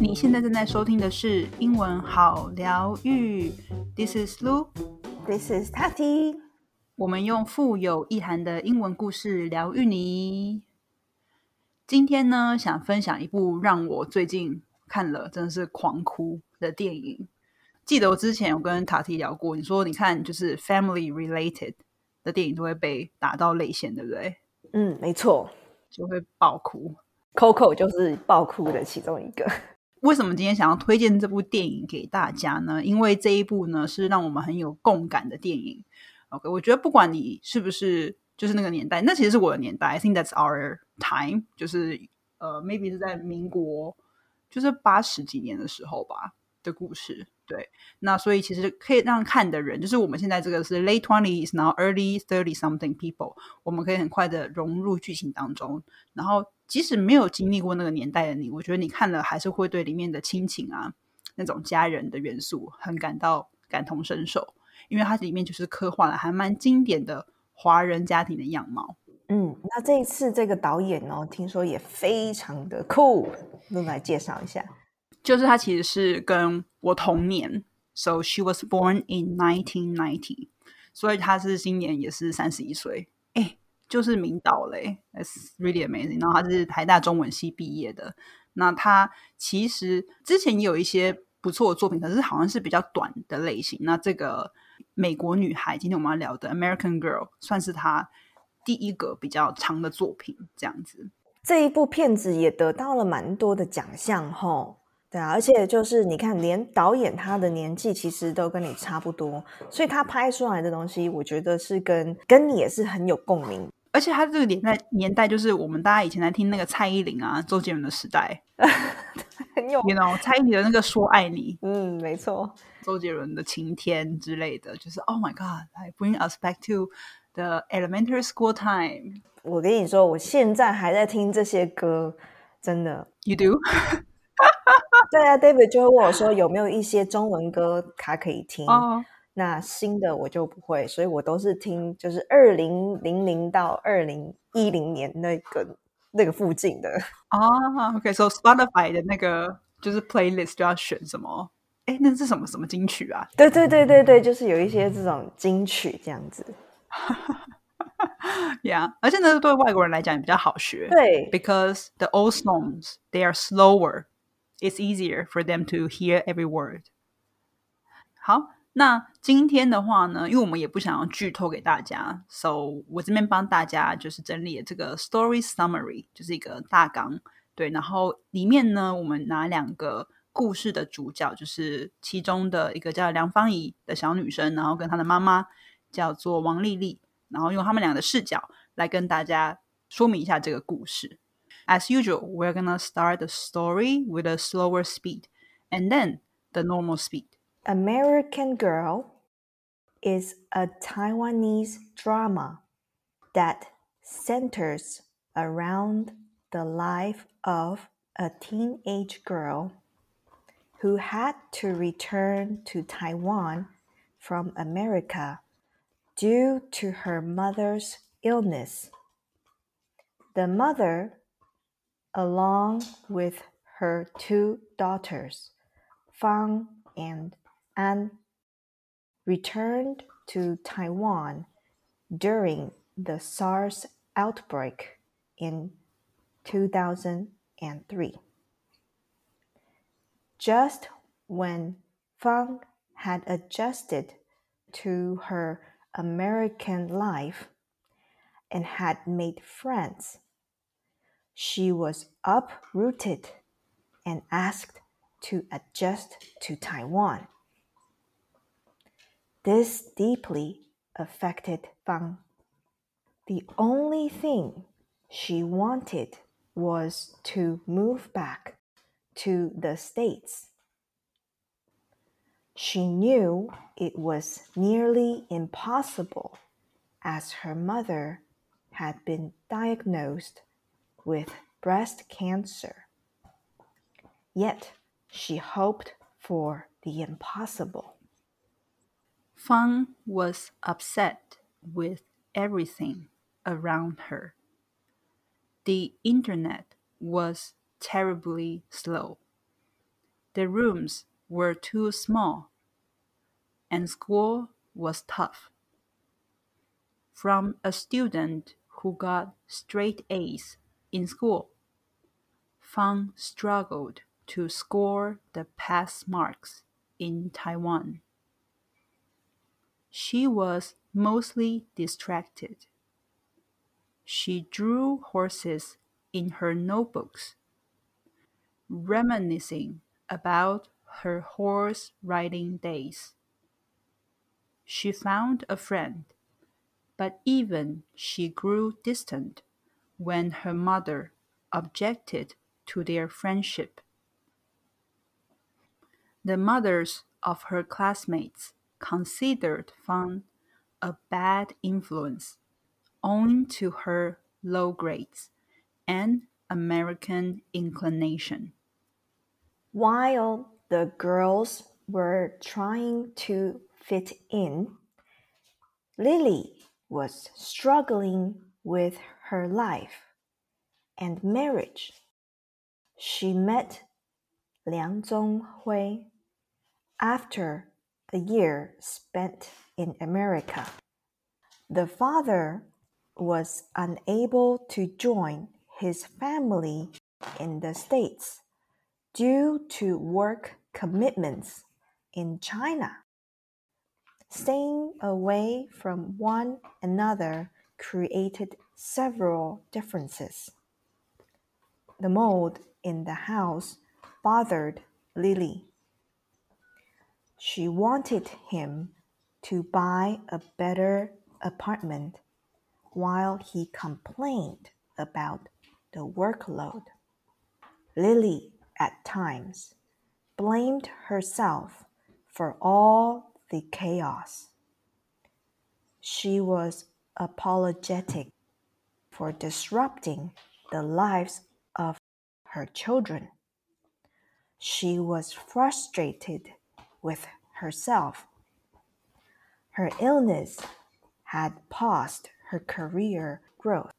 你现在正在收听的是英文好疗愈，This is Lu。This is Tati。我们用富有意涵的英文故事疗愈你。今天呢，想分享一部让我最近看了真的是狂哭的电影。记得我之前有跟塔提聊过，你说你看就是 family related 的电影都会被打到泪腺，对不对？嗯，没错就会爆哭。，Coco 就是爆哭的其中一个。为什么今天想要推荐这部电影给大家呢？因为这一部呢是让我们很有共感的电影。OK，我觉得不管你是不是就是那个年代，那其实是我的年代。I think that's our time，就是呃，maybe 是在民国，就是八十几年的时候吧的故事。对，那所以其实可以让看的人，就是我们现在这个是 late twenties，然后 early thirty something people，我们可以很快的融入剧情当中。然后即使没有经历过那个年代的你，我觉得你看了还是会对里面的亲情啊那种家人的元素很感到感同身受，因为它里面就是刻画了还蛮经典的华人家庭的样貌。嗯，那这一次这个导演哦，听说也非常的酷，那来介绍一下。就是他其实是跟我同年，so she was born in 1990，所以他是今年也是三十一岁，哎，就是明导嘞，that's really amazing。然后他是台大中文系毕业的，那他其实之前也有一些不错的作品，可是好像是比较短的类型。那这个美国女孩，今天我们要聊的 American Girl，算是他第一个比较长的作品，这样子。这一部片子也得到了蛮多的奖项吼。对啊，而且就是你看，连导演他的年纪其实都跟你差不多，所以他拍出来的东西，我觉得是跟跟你也是很有共鸣。而且他这个年代年代就是我们大家以前在听那个蔡依林啊、周杰伦的时代 很有，you know 蔡依林的那个说爱你，嗯，没错，周杰伦的晴天之类的，就是 Oh my God，I bring us back to the elementary school time。我跟你说，我现在还在听这些歌，真的。You do？对啊，David 就会问我说有没有一些中文歌他可以听。哦，那新的我就不会，所以我都是听就是二零零零到二零一零年那个那个附近的。啊，OK，so Spotify 的那个就是 playlist 就要选什么？哎，那是什么什么金曲啊？对对对对对，就是有一些这种金曲这样子。呀，而且呢，对外国人来讲也比较好学。对，because the old songs they are slower. It's easier for them to hear every word. 好，那今天的话呢，因为我们也不想要剧透给大家，so 我这边帮大家就是整理了这个 story summary，就是一个大纲。对，然后里面呢，我们拿两个故事的主角，就是其中的一个叫梁芳怡的小女生，然后跟她的妈妈叫做王丽丽，然后用他们俩的视角来跟大家说明一下这个故事。As usual, we're gonna start the story with a slower speed and then the normal speed. American Girl is a Taiwanese drama that centers around the life of a teenage girl who had to return to Taiwan from America due to her mother's illness. The mother, along with her two daughters, Fang and Ann, returned to Taiwan during the SARS outbreak in 2003. Just when Fang had adjusted to her American life and had made friends, she was uprooted and asked to adjust to Taiwan. This deeply affected Fang. The only thing she wanted was to move back to the States. She knew it was nearly impossible as her mother had been diagnosed with breast cancer. Yet she hoped for the impossible. Fang was upset with everything around her. The internet was terribly slow. The rooms were too small, and school was tough. From a student who got straight A's in school, Fang struggled to score the pass marks in Taiwan. She was mostly distracted. She drew horses in her notebooks, reminiscing about her horse riding days. She found a friend, but even she grew distant when her mother objected to their friendship. The mothers of her classmates considered Fang a bad influence owing to her low grades and American inclination. While the girls were trying to fit in, Lily was struggling with her life and marriage. She met Liang Zhonghui after a year spent in America. The father was unable to join his family in the States due to work commitments in China. Staying away from one another created several differences. The mold in the house bothered Lily. She wanted him to buy a better apartment while he complained about the workload. Lily, at times, blamed herself for all the chaos. She was apologetic for disrupting the lives of her children. She was frustrated with herself. Her illness had paused her career growth,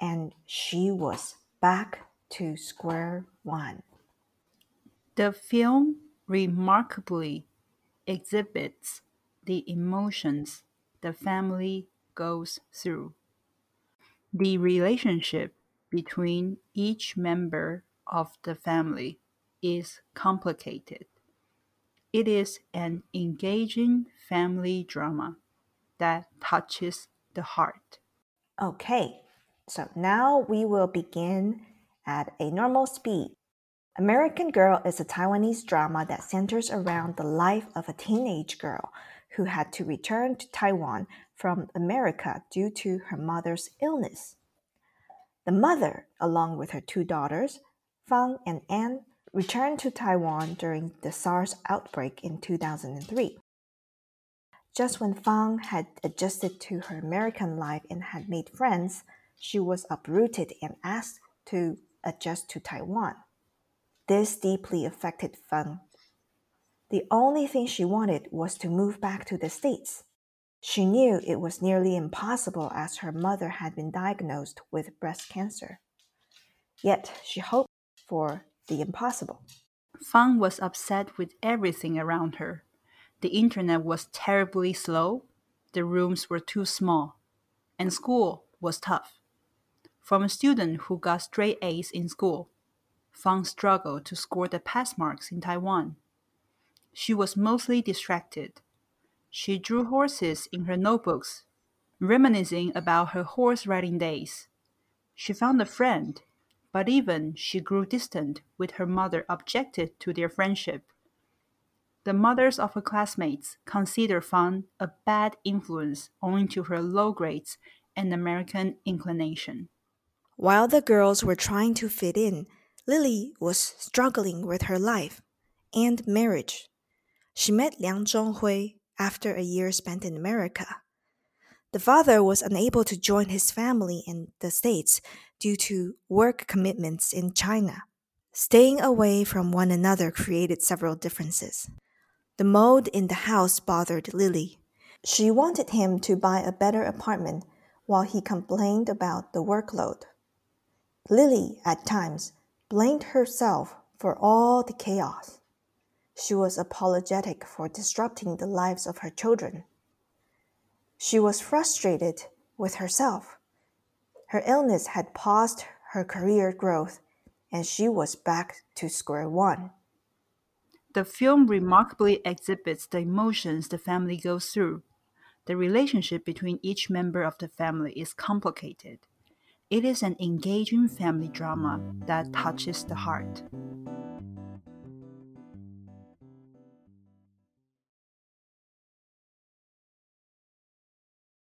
and she was back to square one. The film remarkably exhibits the emotions the family goes through. The relationship between each member of the family is complicated. It is an engaging family drama that touches the heart. Okay, so now we will begin at a normal speed. American Girl is a Taiwanese drama that centers around the life of a teenage girl who had to return to Taiwan from America due to her mother's illness. The mother, along with her two daughters, Fang and Ann, returned to Taiwan during the SARS outbreak in 2003. Just when Fang had adjusted to her American life and had made friends, she was uprooted and asked to adjust to Taiwan. This deeply affected Fang. The only thing she wanted was to move back to the States. She knew it was nearly impossible as her mother had been diagnosed with breast cancer. Yet she hoped for the impossible. Fang was upset with everything around her. The internet was terribly slow, the rooms were too small, and school was tough. From a student who got straight A's in school, Fang struggled to score the pass marks in Taiwan. She was mostly distracted. She drew horses in her notebooks, reminiscing about her horse riding days. She found a friend but even she grew distant with her mother objected to their friendship. The mothers of her classmates considered Fang a bad influence owing to her low grades and American inclination. While the girls were trying to fit in, Lily was struggling with her life and marriage. She met Liang Zhonghui after a year spent in America. The father was unable to join his family in the States due to work commitments in China. Staying away from one another created several differences. The mold in the house bothered Lily. She wanted him to buy a better apartment while he complained about the workload. Lily at times blamed herself for all the chaos. She was apologetic for disrupting the lives of her children. She was frustrated with herself. Her illness had paused her career growth, and she was back to square one. The film remarkably exhibits the emotions the family goes through. The relationship between each member of the family is complicated. It is an engaging family drama that touches the heart.